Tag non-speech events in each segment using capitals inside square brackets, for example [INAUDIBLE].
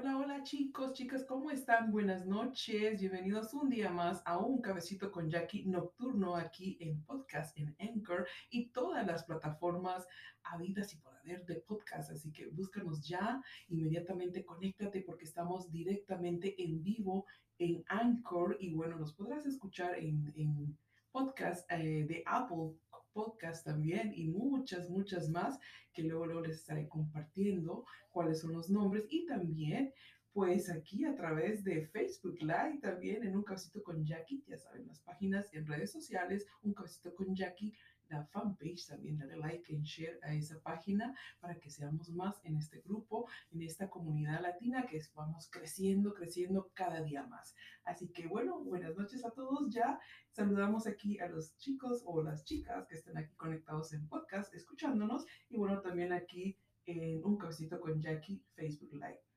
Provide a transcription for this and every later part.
Hola, hola chicos, chicas, ¿cómo están? Buenas noches, bienvenidos un día más a un cabecito con Jackie nocturno aquí en podcast, en Anchor y todas las plataformas habidas y por haber de podcast. Así que búscanos ya, inmediatamente conéctate porque estamos directamente en vivo en Anchor y bueno, nos podrás escuchar en, podcast eh, de Apple Podcast también y muchas, muchas más que luego, les estaré compartiendo cuáles son los nombres y también pues aquí a través de Facebook Live también en un cabecito con Jackie, ya saben las páginas en redes sociales, un cabecito con Jackie la fanpage, también dale like y share a esa página para que seamos más en este grupo, en esta comunidad latina que vamos creciendo, creciendo cada día más. Así que bueno, buenas noches a todos. Ya saludamos aquí a los chicos o las chicas que están aquí conectados en podcast, escuchándonos y bueno, también aquí en un cabecito con Jackie Facebook Live.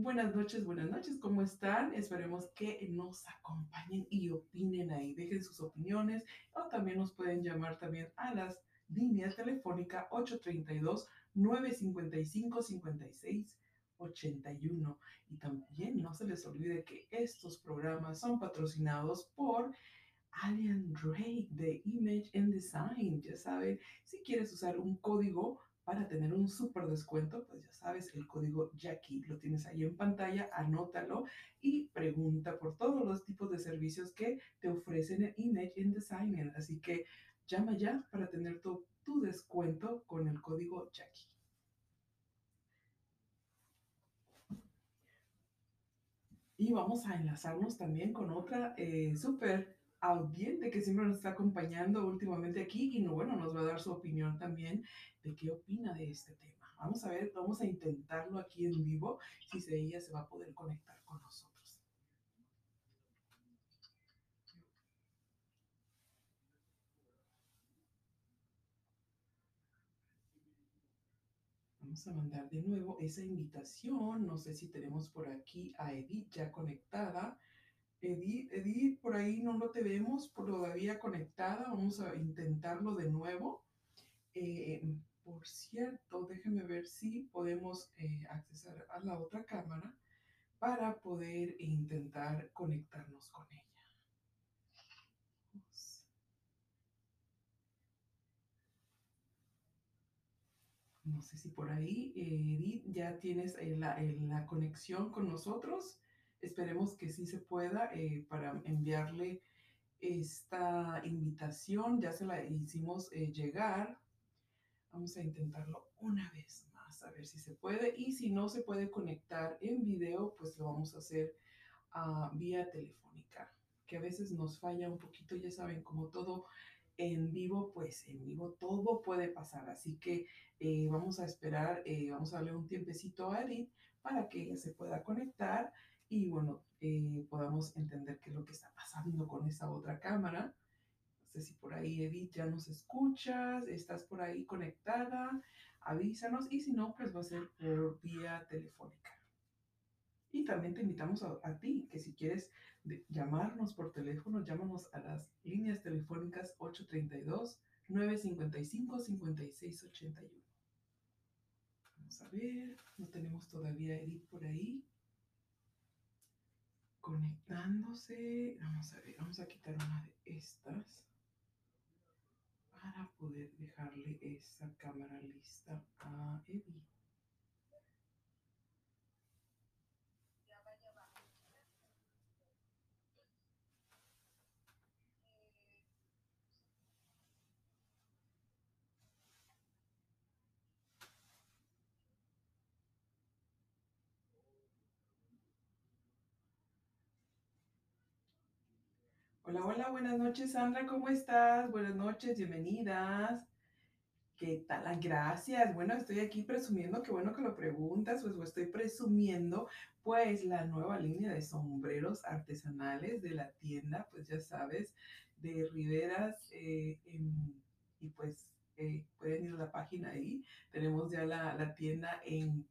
Buenas noches, buenas noches, ¿cómo están? Esperemos que nos acompañen y opinen ahí, dejen sus opiniones o también nos pueden llamar también a las líneas telefónicas 832-955-5681. Y también no se les olvide que estos programas son patrocinados por Alien Drake de Image and Design. Ya saben, si quieres usar un código para tener un súper descuento, pues ya sabes, el código Jackie lo tienes ahí en pantalla, anótalo y pregunta por todos los tipos de servicios que te ofrecen en Image and. Así que llama ya para tener tu, descuento con el código Jackie. Y vamos a enlazarnos también con otra eh, súper audiente que siempre nos está acompañando últimamente aquí y no, bueno, nos va a dar su opinión también qué opina de este tema. Vamos a ver, vamos a intentarlo aquí en vivo, si ella se va a poder conectar con nosotros. Vamos a mandar de nuevo esa invitación. No sé si tenemos por aquí a Edith ya conectada. Edith, Edith, por ahí no lo tenemos todavía conectada. Vamos a intentarlo de nuevo. Eh, por cierto, déjenme ver si podemos eh, acceder a la otra cámara para poder intentar conectarnos con ella. No sé si por ahí, Edith, ya tienes eh, la, la conexión con nosotros. Esperemos que sí se pueda eh, para enviarle esta invitación. Ya se la hicimos eh, llegar. Vamos a intentarlo una vez más, a ver si se puede. Y si no se puede conectar en video, pues lo vamos a hacer uh, vía telefónica, que a veces nos falla un poquito, ya saben, como todo en vivo, pues en vivo todo puede pasar. Así que eh, vamos a esperar, vamos a darle un tiempecito a Edith para que ella se pueda conectar y bueno, eh, podamos entender qué es lo que está pasando con esa otra cámara. Sé si por ahí, Edith, ya nos escuchas, estás por ahí conectada, avísanos y si no, pues va a ser por vía telefónica. Y también te invitamos a, a ti, que si quieres llamarnos por teléfono, llámanos a las líneas telefónicas 832-955-5681. Vamos a ver, no tenemos todavía Edith por ahí conectándose. Vamos a ver, vamos a quitar una de estas para poder dejarle esa cámara lista a Eddie. Hola, hola, buenas noches, Sandra, ¿cómo estás? Buenas noches, bienvenidas. ¿Qué tal? Gracias. Bueno, estoy aquí presumiendo, qué bueno que lo preguntas, pues estoy presumiendo pues la nueva línea de sombreros artesanales de la tienda, pues ya sabes, de Riveras eh, y pues eh, pueden ir a la página ahí. Tenemos ya la, la tienda en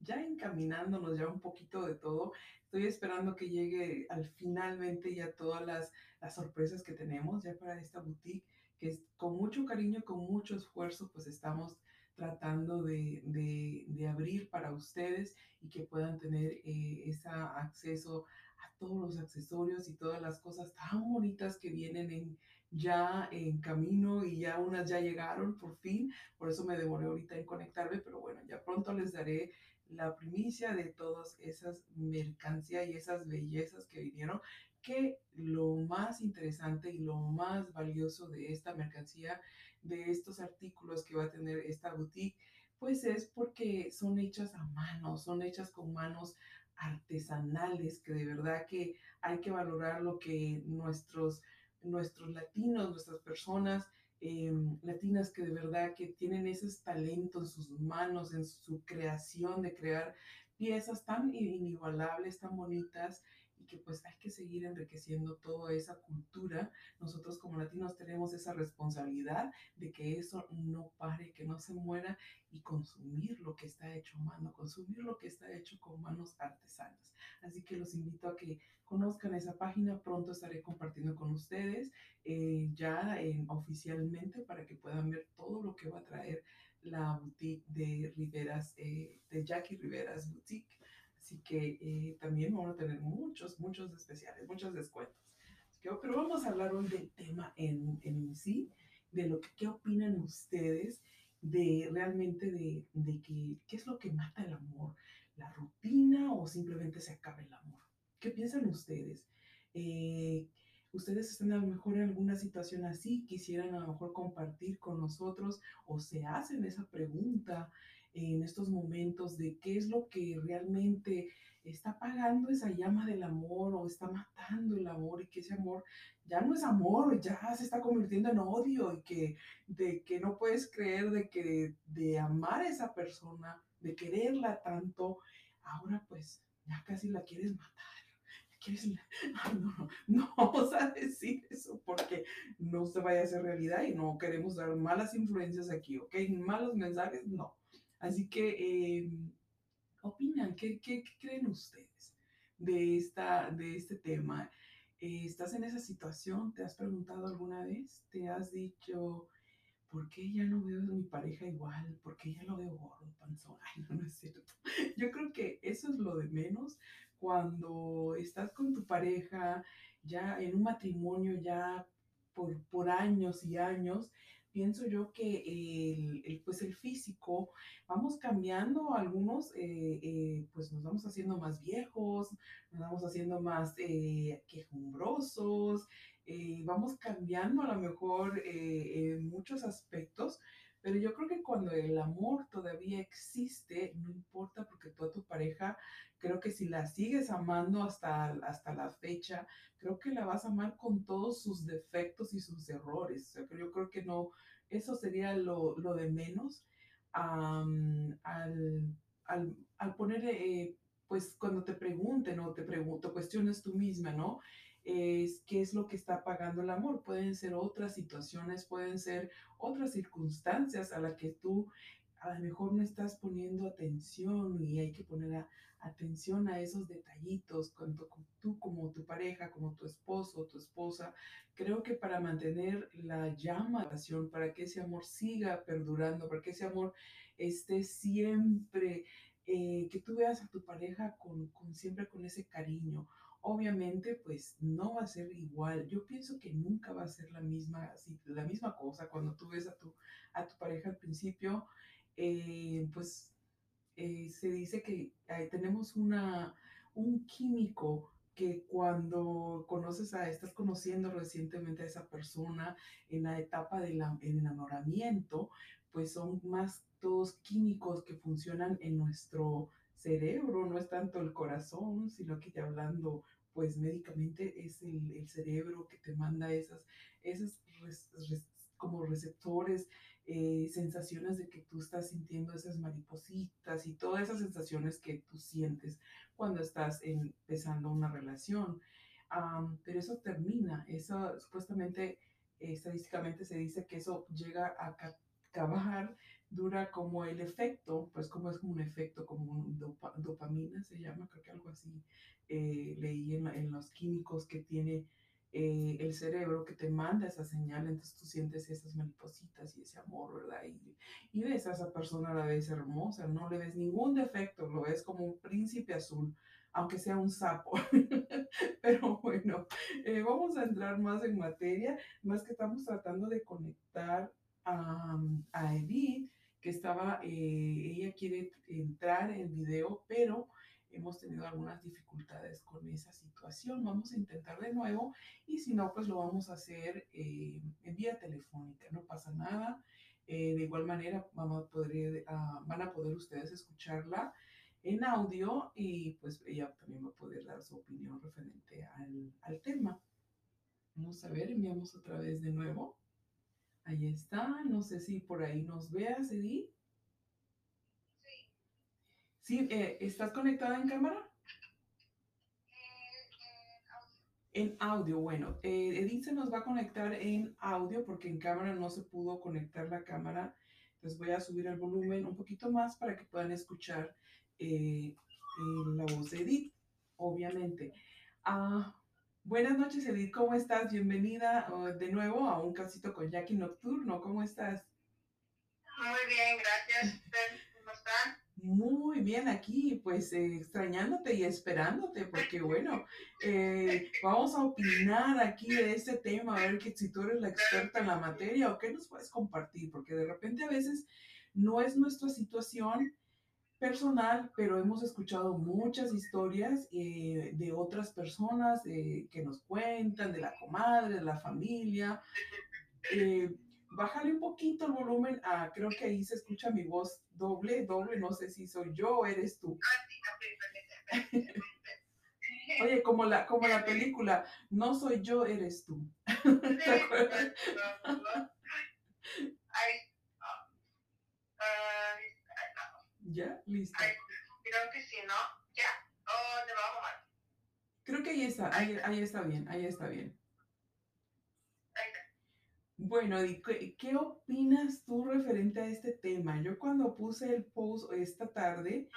ya encaminándonos ya un poquito de todo. Estoy esperando que llegue al finalmente ya todas las, las sorpresas que tenemos ya para esta boutique, que es con mucho cariño, con mucho esfuerzo, pues estamos tratando de, de, abrir para ustedes y que puedan tener eh, ese acceso a todos los accesorios y todas las cosas tan bonitas que vienen en, ya en camino y ya unas ya llegaron por fin. Por eso me demoré ahorita en conectarme, pero bueno, ya pronto les daré la primicia de todas esas mercancías y esas bellezas que vinieron, que lo más interesante y lo más valioso de esta mercancía, de estos artículos que va a tener esta boutique, pues es porque son hechas a mano, son hechas con manos artesanales, que de verdad que hay que valorar lo que nuestros, nuestros latinos, nuestras personas eh, latinas que de verdad que tienen esos talentos en sus manos, en su creación de crear piezas tan inigualables, tan bonitas y que pues hay que seguir enriqueciendo toda esa cultura. Nosotros como latinos tenemos esa responsabilidad de que eso no pare, que no se muera y consumir lo que está hecho a mano, consumir lo que está hecho con manos artesanas. Así que los invito a que conozcan esa página, pronto estaré compartiendo con ustedes eh, ya oficialmente para que puedan ver todo lo que va a traer la boutique de Riveras, eh, de Jackie Riveras Boutique. Así que eh, también vamos a tener muchos, muchos especiales, muchos descuentos. pero vamos a hablar hoy del tema en, en sí, de lo que, qué opinan ustedes de realmente de, de que, qué es lo que mata el amor, la rutina o simplemente se acaba el amor. ¿Qué piensan ustedes? Eh, ustedes están a lo mejor en alguna situación así, quisieran a lo mejor compartir con nosotros o se hacen esa pregunta en estos momentos de qué es lo que realmente está apagando esa llama del amor o está matando el amor y que ese amor ya no es amor, ya se está convirtiendo en odio y que de que no puedes creer de que de amar a esa persona, de quererla tanto, ahora pues ya casi la quieres matar. ¿Quieres? [LAUGHS] no, no, vamos a decir eso porque no se vaya a hacer realidad y no queremos dar malas influencias aquí, ¿ok? Malos mensajes, no. Así que, eh, opinan, ¿qué, ¿qué, creen ustedes de, esta, de este tema? Eh, ¿Estás en esa situación? ¿Te has preguntado alguna vez? ¿Te has dicho, ¿por qué ya no veo a mi pareja igual? ¿Por qué ya lo veo gordo, panzón? [LAUGHS] Ay, no, no es cierto. Yo creo que eso es lo de menos cuando estás con tu pareja, ya en un matrimonio, ya por, por años y años, pienso yo que el, pues el físico, vamos cambiando, algunos eh, eh, pues nos vamos haciendo más viejos, nos vamos haciendo más eh, quejumbrosos, vamos cambiando a lo mejor en muchos aspectos, pero yo creo que cuando el amor todavía existe, no importa porque toda tu pareja, creo que si la sigues amando hasta, hasta la fecha, creo que la vas a amar con todos sus defectos y sus errores. O sea, yo creo que no, eso sería lo, lo de menos al, al, al, poner, eh, pues cuando te pregunten o te pregunto, cuestiones tú misma, ¿no? Es qué es lo que está pagando el amor. Pueden ser otras situaciones, pueden ser otras circunstancias a las que tú a lo mejor no estás poniendo atención y hay que poner atención a esos detallitos, cuando tú como tu pareja, como tu esposo tu esposa, creo que para mantener la llama de pasión, para que ese amor siga perdurando, para que ese amor esté siempre, eh, que tú veas a tu pareja con, con siempre con ese cariño obviamente pues no va a ser igual. Yo pienso que nunca va a ser la misma, la misma cosa cuando tú ves a tu, a tu pareja al principio, eh, pues eh, se dice que tenemos una, un químico que cuando conoces a, estás conociendo recientemente a esa persona en la etapa del enamoramiento, pues son más todos químicos que funcionan en nuestro cerebro, no es tanto el corazón, sino que ya hablando pues médicamente es el, el cerebro que te manda esas, esas como receptores, eh, sensaciones de que tú estás sintiendo esas maripositas y todas esas sensaciones que tú sientes cuando estás empezando una relación. pero eso termina, eso supuestamente, estadísticamente se dice que eso llega a acabar dura como el efecto, pues como es como un efecto, como dopamina se llama, creo que algo así, eh, leí en, en, los químicos que tiene eh, el cerebro que te manda esa señal, entonces tú sientes esas maripositas y ese amor, ¿verdad? Y, y ves a esa persona la vez hermosa, no le ves ningún defecto, lo ves como un príncipe azul, aunque sea un sapo. [LAUGHS] Pero bueno, eh, vamos a entrar más en materia, más que estamos tratando de conectar a, a Edith, estaba, eh, ella quiere entrar en video, pero hemos tenido algunas dificultades con esa situación. Vamos a intentar de nuevo y si no, pues lo vamos a hacer eh, en vía telefónica, no pasa nada. Eh, de igual manera, vamos a poder, uh, van a poder ustedes escucharla en audio y pues ella también va a poder dar su opinión referente al tema. Vamos a ver, enviamos otra vez de nuevo. Ahí está, no sé si por ahí nos veas, Edith. Sí, eh, ¿estás conectada en cámara? En audio, bueno, eh, Edith se nos va a conectar en audio porque en cámara no se pudo conectar la cámara. Entonces voy a subir el volumen un poquito más para que puedan escuchar eh, la voz de Edith, obviamente. Ah, buenas noches, Edith, ¿cómo estás? Bienvenida uh, de nuevo a un casito con Jackie Nocturno. ¿Cómo estás? Muy bien, gracias. ¿Cómo están? Muy bien aquí, pues eh, extrañándote y esperándote, porque bueno, eh, vamos a opinar aquí de este tema, a ver que si tú eres la experta en la materia o qué nos puedes compartir, porque de repente a veces no es nuestra situación personal, pero hemos escuchado muchas historias eh, de otras personas que nos cuentan, de la comadre, de la familia bájale un poquito el volumen a, creo que ahí se escucha mi voz doble, doble, no sé si soy yo o eres tú. Oye, como la, como la película, no soy yo, eres tú. ¿Te acuerdas? ¿Ya? Listo. Creo que sí, ¿no? Ya. ¿O te bajo más? Creo que ahí está, ahí, ahí está bien, ahí está bien. Bueno, ¿qué, ¿qué opinas tú referente a este tema? Yo cuando puse el post esta tarde,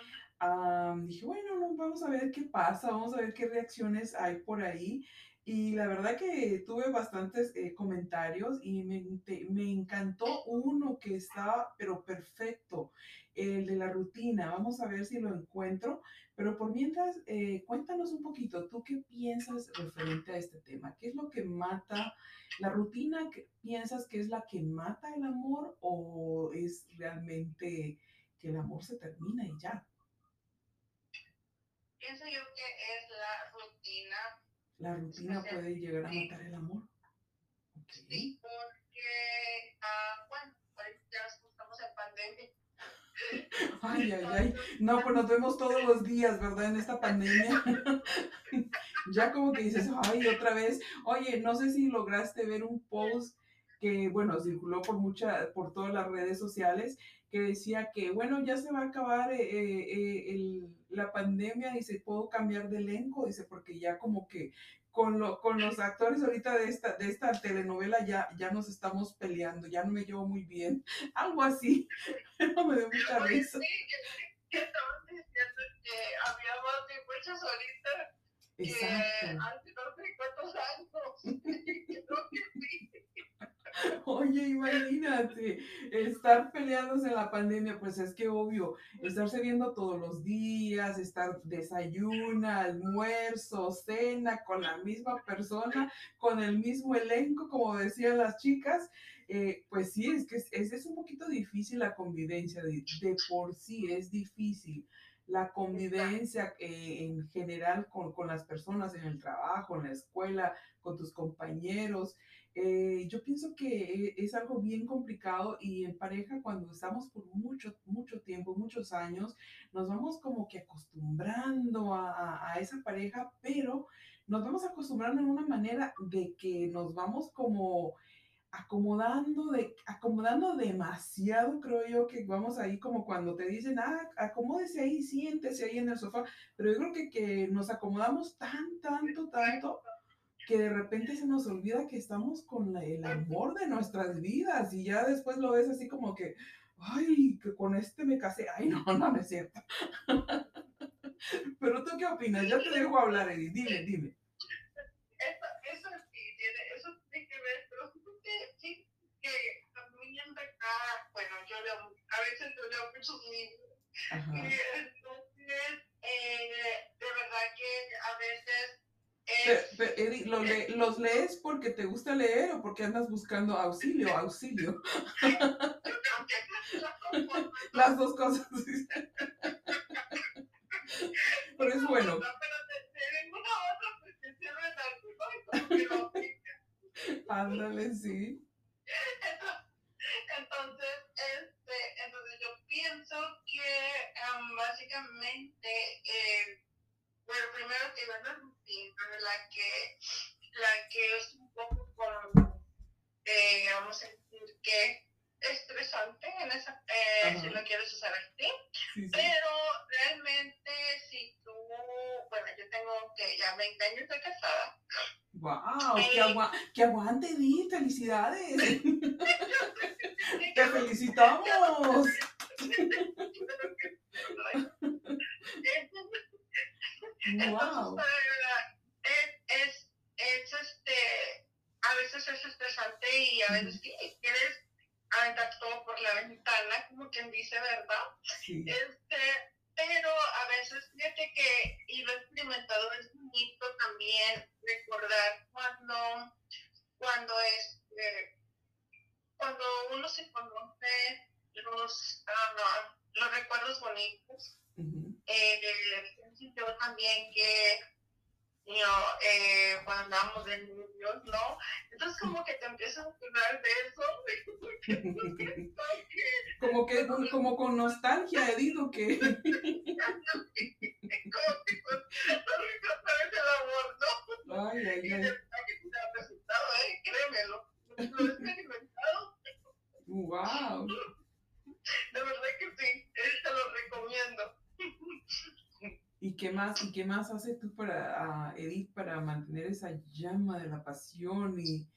dije, bueno, no, vamos a ver qué pasa, vamos a ver qué reacciones hay por ahí. Y la verdad que tuve bastantes eh, comentarios y me, me, encantó uno que estaba, pero perfecto, el de la rutina. Vamos a ver si lo encuentro. Pero por mientras, eh, cuéntanos un poquito, ¿tú qué piensas referente a este tema? ¿Qué es lo que mata la rutina? ¿Piensas que es la que mata el amor o es realmente que el amor se termina y ya? Pienso yo que es la la rutina puede llegar a matar el amor. Sí, porque, uh, bueno, ya estamos en pandemia. [LAUGHS] Ay, ay, ay. No, pues nos vemos todos los días, ¿verdad? En esta pandemia. [LAUGHS] ya como que dices, ay, otra vez. Oye, no sé si lograste ver un post que, bueno, circuló por mucha, por todas las redes sociales, que decía que, bueno, ya se va a acabar eh, eh, eh, el, la pandemia y se puedo cambiar de elenco, dice, porque ya como que con, lo, con los actores ahorita de esta, de esta telenovela ya, ya nos estamos peleando, ya no me llevo muy bien, [LAUGHS] algo así, [LAUGHS] no me dio mucha risa. Sí, que, estaban diciendo que había más de muchas ahorita Exacto. hace no sé cuántos años. [LAUGHS] [LAUGHS] Oye, imagínate, estar peleándose en la pandemia, pues es que obvio, estarse viendo todos los días, estar desayuna, almuerzo, cena con la misma persona, con el mismo elenco, como decían las chicas, eh, pues sí, es que es, es, un poquito difícil la convivencia, de, de por sí es difícil la convivencia eh, en general con, con, las personas en el trabajo, en la escuela, con tus compañeros. Eh, yo pienso que es algo bien complicado y en pareja cuando estamos por mucho, mucho tiempo, muchos años, nos vamos como que acostumbrando a, a, esa pareja, pero nos vamos acostumbrando en una manera de que nos vamos como acomodando, de, acomodando demasiado, creo yo, que vamos ahí como cuando te dicen, ah, acomódese ahí, siéntese ahí en el sofá, pero yo creo que, que nos acomodamos tan, tanto, tanto, que de repente se nos olvida que estamos con la, el amor de nuestras vidas y ya después lo ves así como que, ay, que con este me casé, ay, no, no, no es cierto. [LAUGHS] Pero tú qué opinas, ya te dejo hablar, Edith, dime, dime. Eso, eso sí, tiene, eso tiene que ver, pero sí que a mí en bueno, yo leo, a veces yo leo muchos libros y entonces, eh, de verdad que a veces ¿los lees porque te gusta leer o porque andas buscando auxilio, auxilio? [LAUGHS] Las dos cosas. Pero es bueno. Ándale, sí. [LAUGHS] Entonces, este, entonces yo pienso que um, básicamente eh, bueno, primero que la que, la que es un poco como, eh, vamos a decir que estresante en esa, eh, si lo quieres usar así, pero realmente si tú, bueno, yo tengo que ya 20 años de casada. ¡Wow! ¡Qué, eh, agua ¡Qué aguante, Di! ¡Felicidades! [LAUGHS] ¡Te felicitamos! Entonces, es, es, este, a veces es estresante y a veces quieres aventar todo por la ventana, como quien dice, ¿verdad? Este, pero a veces, fíjate que, y lo he experimentado, es bonito también recordar cuando, cuando es, este, cuando uno se conoce los, uh, los recuerdos bonitos, eh, yo también que eh, cuando andamos de niños, ¿no? Entonces como que te empiezas a acordar de eso. como que como con nostalgia, Edith, que? [LAUGHS] como que con el amor, ¿no? Ay, ay, ay. Y el resultado, ¿eh? Créemelo. Lo he experimentado. Wow. De verdad que sí, te lo recomiendo. ¿Y qué más, y qué más hace tú para, Edith, para mantener esa llama de la pasión y,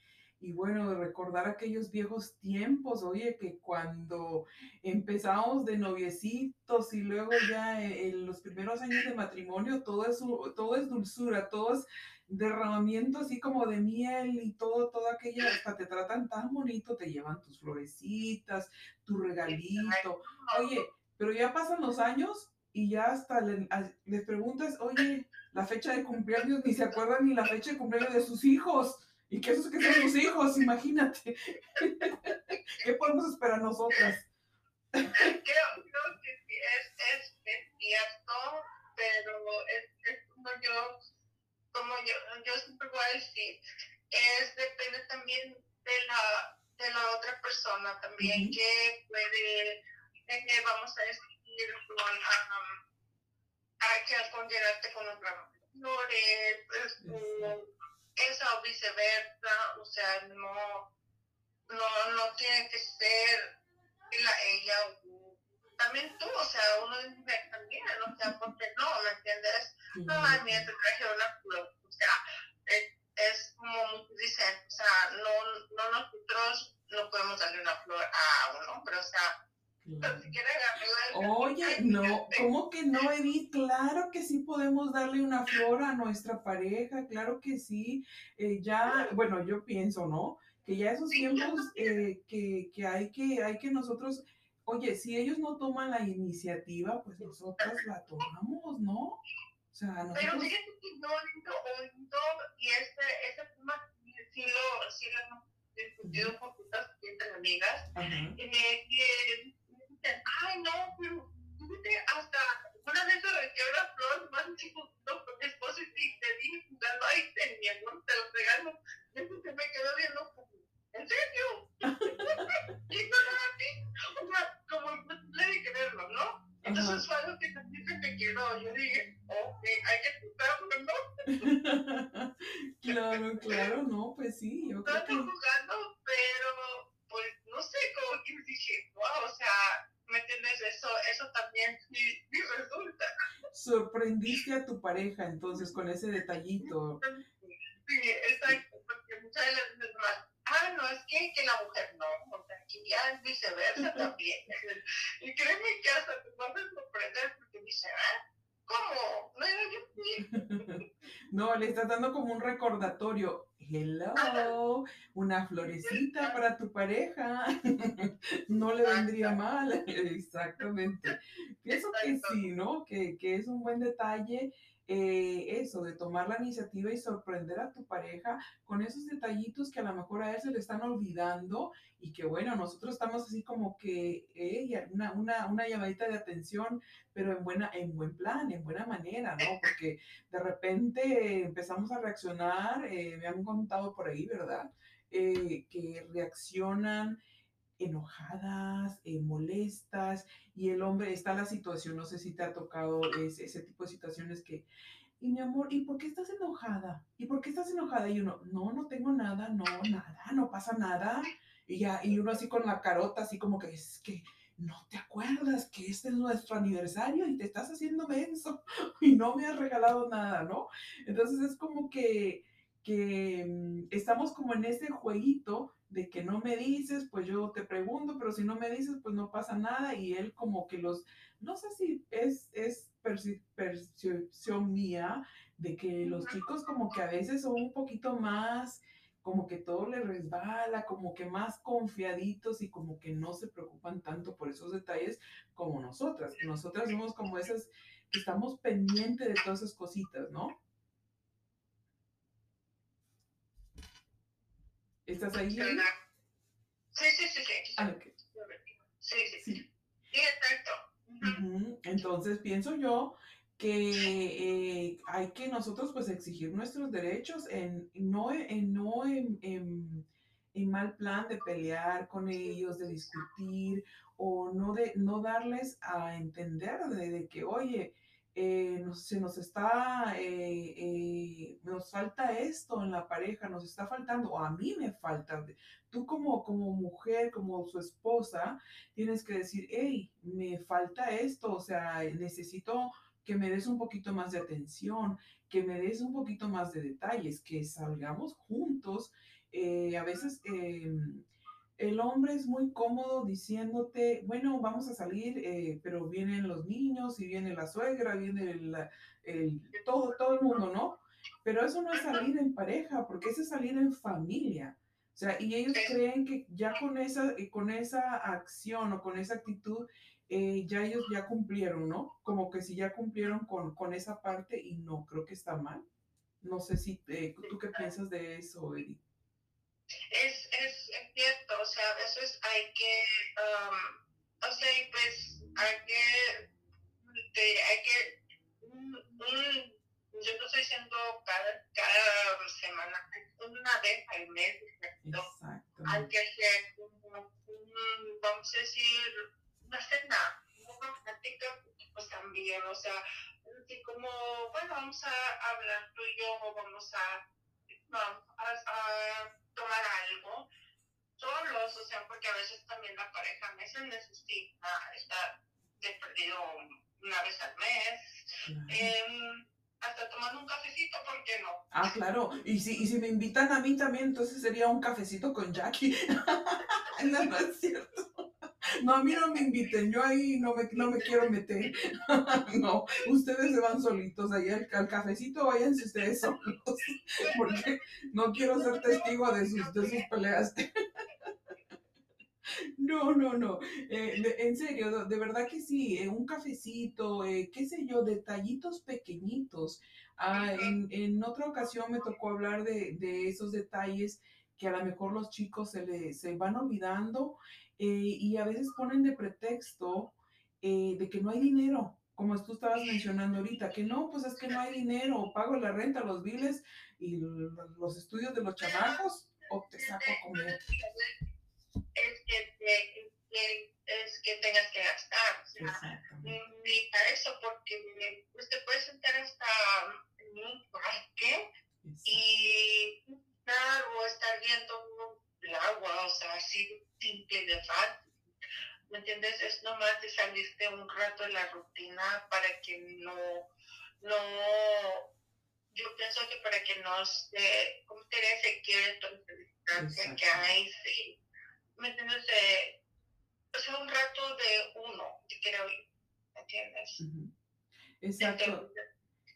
y bueno, recordar aquellos viejos tiempos, oye, que cuando empezamos de noviecitos y luego ya en los primeros años de matrimonio, todo es, todo es dulzura, todo es derramamiento así como de miel y todo, todo aquello, hasta te tratan tan bonito, te llevan tus florecitas, tu regalito. Oye, pero ya pasan los años y ya hasta les preguntas, oye, la fecha de cumpleaños, ni se acuerdan ni la fecha de cumpleaños de sus hijos. Y que esos que son sus hijos, imagínate. [LAUGHS] ¿Qué podemos esperar nosotras? Creo, creo que sí, es, es, es, cierto, pero es, es, como yo, como yo, yo siempre voy a decir, es, depende también de la, de la otra persona también, que puede, eh, vamos a decir, con, um, hay que considerarte con los flores, pues, esa o viceversa, o sea, no, no, no tiene que ser la, ella también tú, o sea, uno también, o sea, porque no, ¿me entiendes? No, ay, mira, te traje una flor, o sea, es, es como dicen, o sea, no, no nosotros no podemos darle una flor a un hombre, o sea, Oye, no, ¿cómo que no, Edith? Claro que sí podemos darle una flor a nuestra pareja, claro que sí. Eh, ya, bueno, yo pienso, ¿no? Que ya esos tiempos eh, que, que, hay que hay que nosotros, oye, si ellos no toman la iniciativa, pues nosotros la tomamos, ¿no? O sea, nosotros... Pero fíjate que no, no, y este, este tema sí lo, sí lo hemos discutido con muchas amigas, eh, que ay, no, pero hasta una vez requeó la flor, más chico, no, con mi esposo y te dije jugando, ay, tenía, no, te lo regalo. Y eso se me quedó viendo como, ¿en serio? [LAUGHS] y no era así, o sea, como le de creerlo, ¿no? Entonces fue algo que también se me quedó. Yo dije, ok, hay que escucharlo, ¿no? [LAUGHS] claro, claro, no, pues sí. Yo creo que... jugando, pero pues no sé, como que dije, wow, o sea, ¿me entiendes? Eso, eso también sí, resulta. Sorprendiste a tu pareja entonces con ese detallito. Sí, exacto, porque muchas veces más, ah, no, es que, que la mujer no, o sea, que ya es viceversa también. [LAUGHS] y créeme que hasta te vas a sorprender porque dice, ah, ¿cómo? No era yo [LAUGHS] no, le estás dando como un recordatorio. Hello, una florecita para tu pareja, [LAUGHS] no le vendría mal, [LAUGHS] exactamente. Pienso que sí, ¿no? Que, que es un buen detalle eh, eso, de tomar la iniciativa y sorprender a tu pareja con esos detallitos que a lo mejor a él se le están olvidando y que bueno, nosotros estamos así como que, eh, una, una, llamadita de atención, pero en, buena, en buen plan, en buena manera, ¿no? Porque de repente empezamos a reaccionar, eh, me han contado por ahí, ¿verdad? Eh, que reaccionan enojadas, eh, molestas, y el hombre está la situación, no sé si te ha tocado ese, ese tipo de situaciones que, y mi amor, ¿y por qué estás enojada? ¿Y por qué estás enojada? Y uno, no, no tengo nada, no, nada, no pasa nada. Y ya, y uno así con la carota, así como que es que no te acuerdas que este es nuestro aniversario y te estás haciendo menso [LAUGHS] y no me has regalado nada, ¿no? Entonces es como que, que mm, estamos como en ese jueguito de que no me dices, pues yo te pregunto, pero si no me dices, pues no pasa nada. Y él como que los, no sé si es, es percepción mía de que los chicos como que a veces son un poquito más, como que todo les resbala, como que más confiaditos y como que no se preocupan tanto por esos detalles como nosotras. Nosotras somos como esas que estamos pendientes de todas esas cositas, ¿no? ¿Estás ahí? Sí, sí, sí, sí. Ah, okay. sí, sí, sí. Sí, exacto. Entonces pienso yo que eh, hay que nosotros pues exigir nuestros derechos en no en no en, en, mal plan de pelear con ellos, de discutir o no de no darles a entender de, de que oye eh, se nos está, eh, eh, nos falta esto en la pareja, nos está faltando, o a mí me falta. Tú como, como mujer, como su esposa, tienes que decir, hey, me falta esto, o sea, necesito que me des un poquito más de atención, que me des un poquito más de detalles, que salgamos juntos. a veces em, el hombre es muy cómodo diciéndote, bueno, vamos a salir, eh, pero vienen los niños y viene la suegra, viene el, todo, todo el mundo, ¿no? Pero eso no es salir en pareja, porque eso es salir en familia. O sea, y ellos creen que ya con esa, eh, con esa acción o con esa actitud, eh, ya ellos ya cumplieron, ¿no? Como que si ya cumplieron con, con esa parte y no, creo que está mal. No sé si tú qué piensas de eso, Edith. Es, es, cierto, o sea, a veces hay que, um, o sea, pues hay que, hay que, yo no estoy diciendo cada, cada semana, una vez al mes, hay que hacer un, vamos a decir, una cena, una romántica, pues también, o sea, así como, bueno, vamos a hablar tú y yo, vamos a, vamos a tomar algo solos, o sea, porque a veces también la pareja a veces necesita estar de perdido una vez al mes. Em, hasta tomando un cafecito, ¿por qué no? Ah, claro. Y si, y si me invitan a mí también, entonces sería un cafecito con Jackie. [LAUGHS] no, no es cierto. No, a mí no me inviten, yo ahí no me, no me quiero meter. [LAUGHS] no, ustedes se van solitos ahí al, cafecito, váyanse ustedes solos, [LAUGHS] porque no quiero ser testigo de sus, de sus peleas. [LAUGHS] No, no, no. Eh, en serio, de verdad que sí. Eh, un cafecito, eh, qué sé yo, detallitos pequeñitos. Ah, en, en, otra ocasión me tocó hablar de, de, esos detalles que a lo mejor los chicos se, le, se van olvidando eh, y a veces ponen de pretexto eh, de que no hay dinero, como tú estabas mencionando ahorita, que no, pues es que no hay dinero, pago la renta, los biles y los estudios de los chamacos, o te saco a comer. Es que, es que tengas que gastar, o sea, ni para eso, porque pues, te puedes sentar hasta en un parque y o estar viendo agua, o sea, así simple de fácil. ¿Me entiendes? Es nomás de salirte un rato de la rutina para que no, no, yo pienso que para que no se, ¿cómo sería? Se quiere toda la distancia que hay, sí. ¿Me entiendes? Eh, o sea, un rato de uno, te quiero ¿me entiendes? Exacto.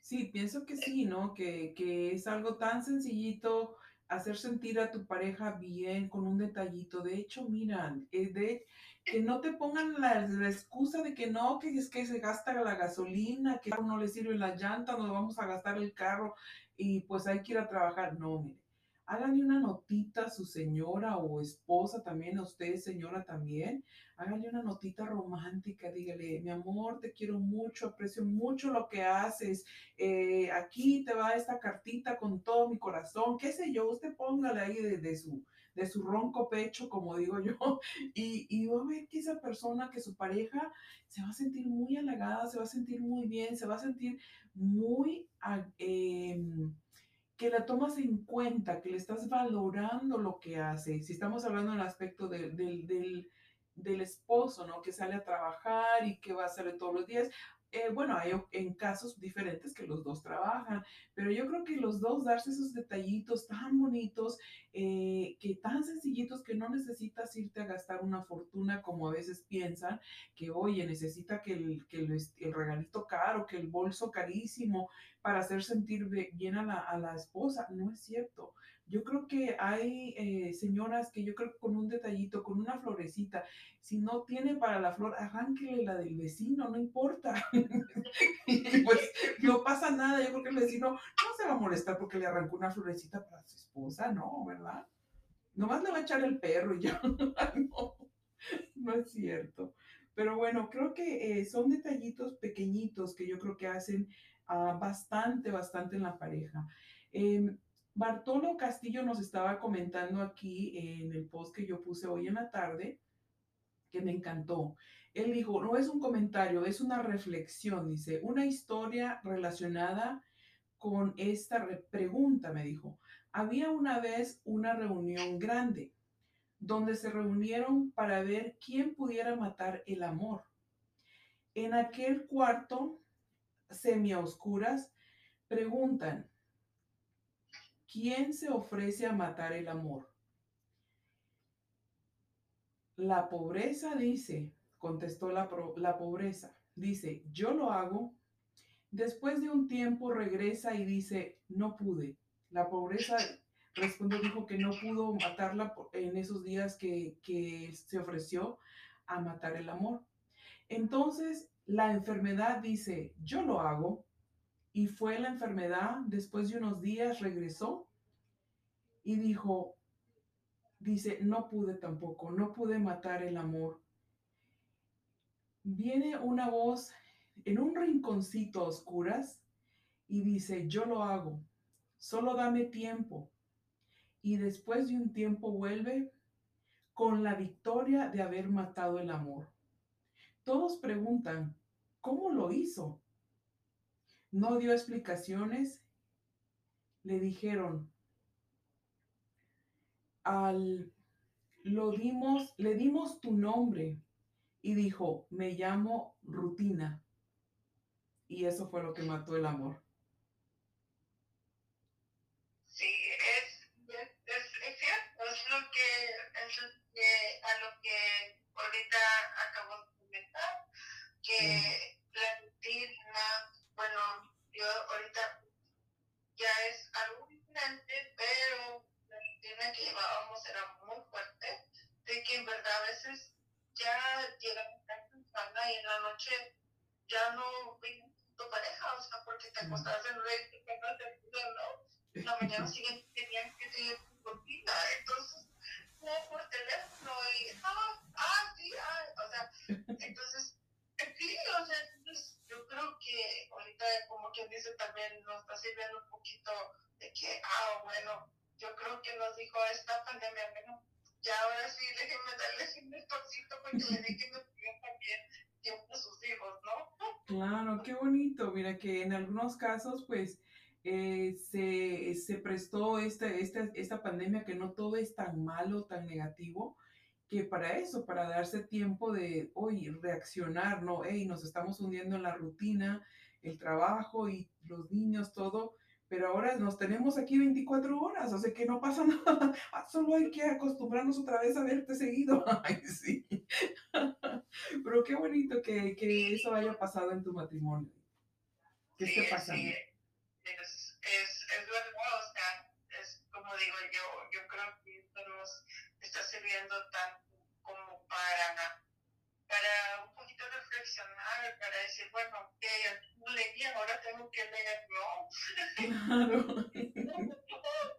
sí, pienso que sí, ¿no? Que, que es algo tan sencillito hacer sentir a tu pareja bien con un detallito. De hecho, miran, eh, de, que no te pongan la, excusa de que no, que es que se gasta la gasolina, que no le sirve la llanta, no vamos a gastar el carro y pues hay que ir a trabajar. No, mire, háganle una notita a su señora o esposa también, a usted señora también, háganle una notita romántica, dígale, mi amor, te quiero mucho, aprecio mucho lo que haces, eh, aquí te va esta cartita con todo mi corazón, qué sé yo, usted póngale ahí de, su de su ronco pecho, como digo yo, [LAUGHS] y, y va a ver que esa persona, que su pareja se va a sentir muy halagada, se va a sentir muy bien, se va a sentir muy... Eh, que la tomas en cuenta, que le estás valorando lo que hace. Si estamos hablando del aspecto del, del, esposo, ¿no? Que sale a trabajar y que va a hacer todos los días. Eh, bueno, hay en casos diferentes que los dos trabajan, pero yo creo que los dos darse esos detallitos tan bonitos, eh, que tan sencillitos que no necesitas irte a gastar una fortuna como a veces piensan, que oye, necesita que el, que el, el regalito caro, que el bolso carísimo para hacer sentir bien a la, a la esposa. No es cierto. Yo creo que hay eh, señoras que yo creo que con un detallito, con una florecita, si no tiene para la flor, arránquele la del vecino, no importa. [LAUGHS] pues no pasa nada, yo creo que el vecino no se va a molestar porque le arrancó una florecita para su esposa, no, ¿verdad? Nomás le va a echar el perro y ya. [LAUGHS] no, no es cierto. Pero bueno, creo que eh, son detallitos pequeñitos que yo creo que hacen uh, bastante, bastante en la pareja. Eh, Bartolo Castillo nos estaba comentando aquí en el post que yo puse hoy en la tarde, que me encantó. Él dijo, no es un comentario, es una reflexión, dice, una historia relacionada con esta pregunta, me dijo. Había una vez una reunión grande donde se reunieron para ver quién pudiera matar el amor. En aquel cuarto, semioscuras, preguntan, ¿Quién se ofrece a matar el amor? La pobreza dice, contestó la, la, pobreza, dice, yo lo hago. Después de un tiempo regresa y dice, no pude. La pobreza respondió, dijo que no pudo matarla en esos días que, que se ofreció a matar el amor. Entonces la enfermedad dice, yo lo hago. Y fue la enfermedad, después de unos días regresó y dijo, dice, no pude tampoco, no pude matar el amor. Viene una voz en un rinconcito a oscuras y dice, yo lo hago, solo dame tiempo. Y después de un tiempo vuelve con la victoria de haber matado el amor. Todos preguntan, ¿cómo lo hizo? No dio explicaciones. Le dijeron, al, lo dimos, le dimos tu nombre y dijo, me llamo Rutina. Y eso fue lo que mató el amor. Sí, es, es, cierto, es lo que, es lo que, a lo que ahorita acabo de comentar, que rutina bueno, yo ahorita ya es algo diferente, pero la rutina que llevábamos era muy fuerte, de que en verdad a veces ya llegamos tan cansada y en la noche ya no vimos tu pareja, o sea, porque te acostabas en red y te ¿no? En la mañana siguiente tenían que seguir tu rutina, entonces como por teléfono y ah, ah, sí, ah, o sea, entonces, sí, o sea, entonces yo creo que ahorita, como quien dice, también nos está sirviendo un poquito de que, ah, bueno, yo creo que nos dijo esta pandemia, bueno, ya ahora sí déjenme darles un despancito porque le dejen también tiempo a sus hijos, ¿no? Claro, qué bonito. Mira que en algunos casos, pues, eh, se, se, prestó esta, esta, pandemia que no todo es tan malo, tan negativo, que para eso, para darse tiempo de, hoy reaccionar, ¿no? Hey, nos estamos hundiendo en la rutina, el trabajo y los niños, todo, pero ahora nos tenemos aquí 24 horas, o sea que no pasa [LAUGHS] nada, ah, solo hay que acostumbrarnos otra vez a verte seguido. [LAUGHS] Ay, sí. [LAUGHS] pero qué bonito que, que, eso haya pasado en tu matrimonio. ¿Qué sí, está pasando? Sí. Es, es, es verdad, o sea, es como digo yo, sirviendo tanto como para, para un poquito reflexionar, para decir, bueno, ok, no leí, ahora tengo que leer, ¿no? [LAUGHS]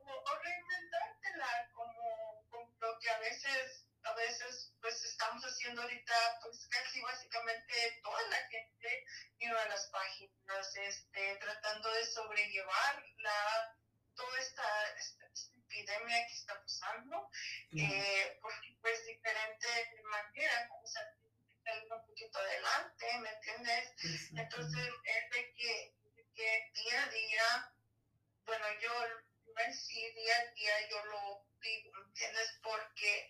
o, o reinventártela como, como lo que a veces a veces pues estamos haciendo ahorita pues casi básicamente toda la gente iba a las páginas este, tratando de sobrellevar la, toda esta, esta, epidemia que está pasando eh, porque pues diferente manera o sea, un poquito adelante ¿me entiendes? entonces es de que, de que día a día bueno yo sí día a día yo lo vivo, ¿entiendes? Porque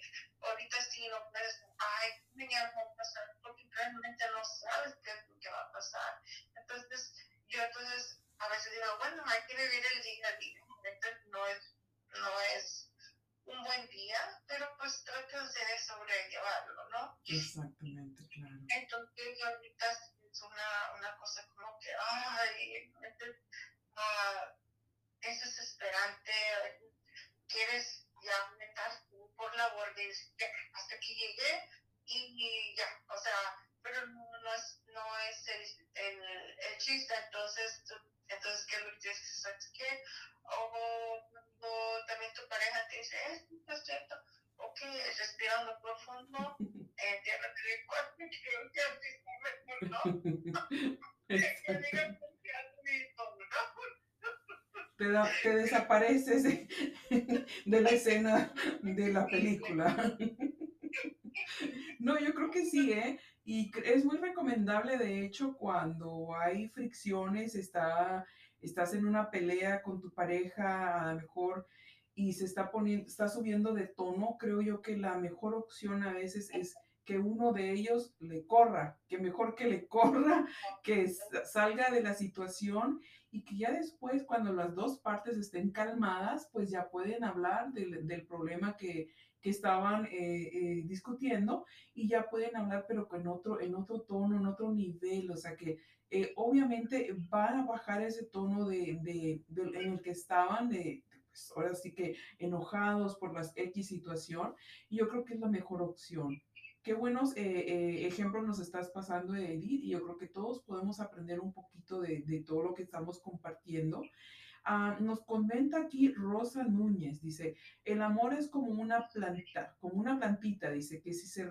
la película. [LAUGHS] No, yo creo que sí, ¿eh? Y es muy recomendable, de hecho, cuando hay fricciones, está, estás en una pelea con tu pareja, a lo mejor, y se está poniendo, está subiendo de tono, creo yo que la mejor opción a veces es que uno de ellos le corra, que mejor que le corra, que salga de la situación y que ya después, cuando las dos partes estén calmadas, pues ya pueden hablar del, del problema que, que estaban eh, eh, discutiendo y ya pueden hablar, pero con otro, en otro tono, en otro nivel, o sea que eh, obviamente van a bajar ese tono de, de, de, en el que estaban, de, pues ahora sí que enojados por la X situación, y yo creo que es la mejor opción qué buenos eh, eh, ejemplos nos estás pasando, Edith, y yo creo que todos podemos aprender un poquito de, todo lo que estamos compartiendo. Ah, nos comenta aquí Rosa Núñez, dice, el amor es como una planta, como una plantita, dice, que si se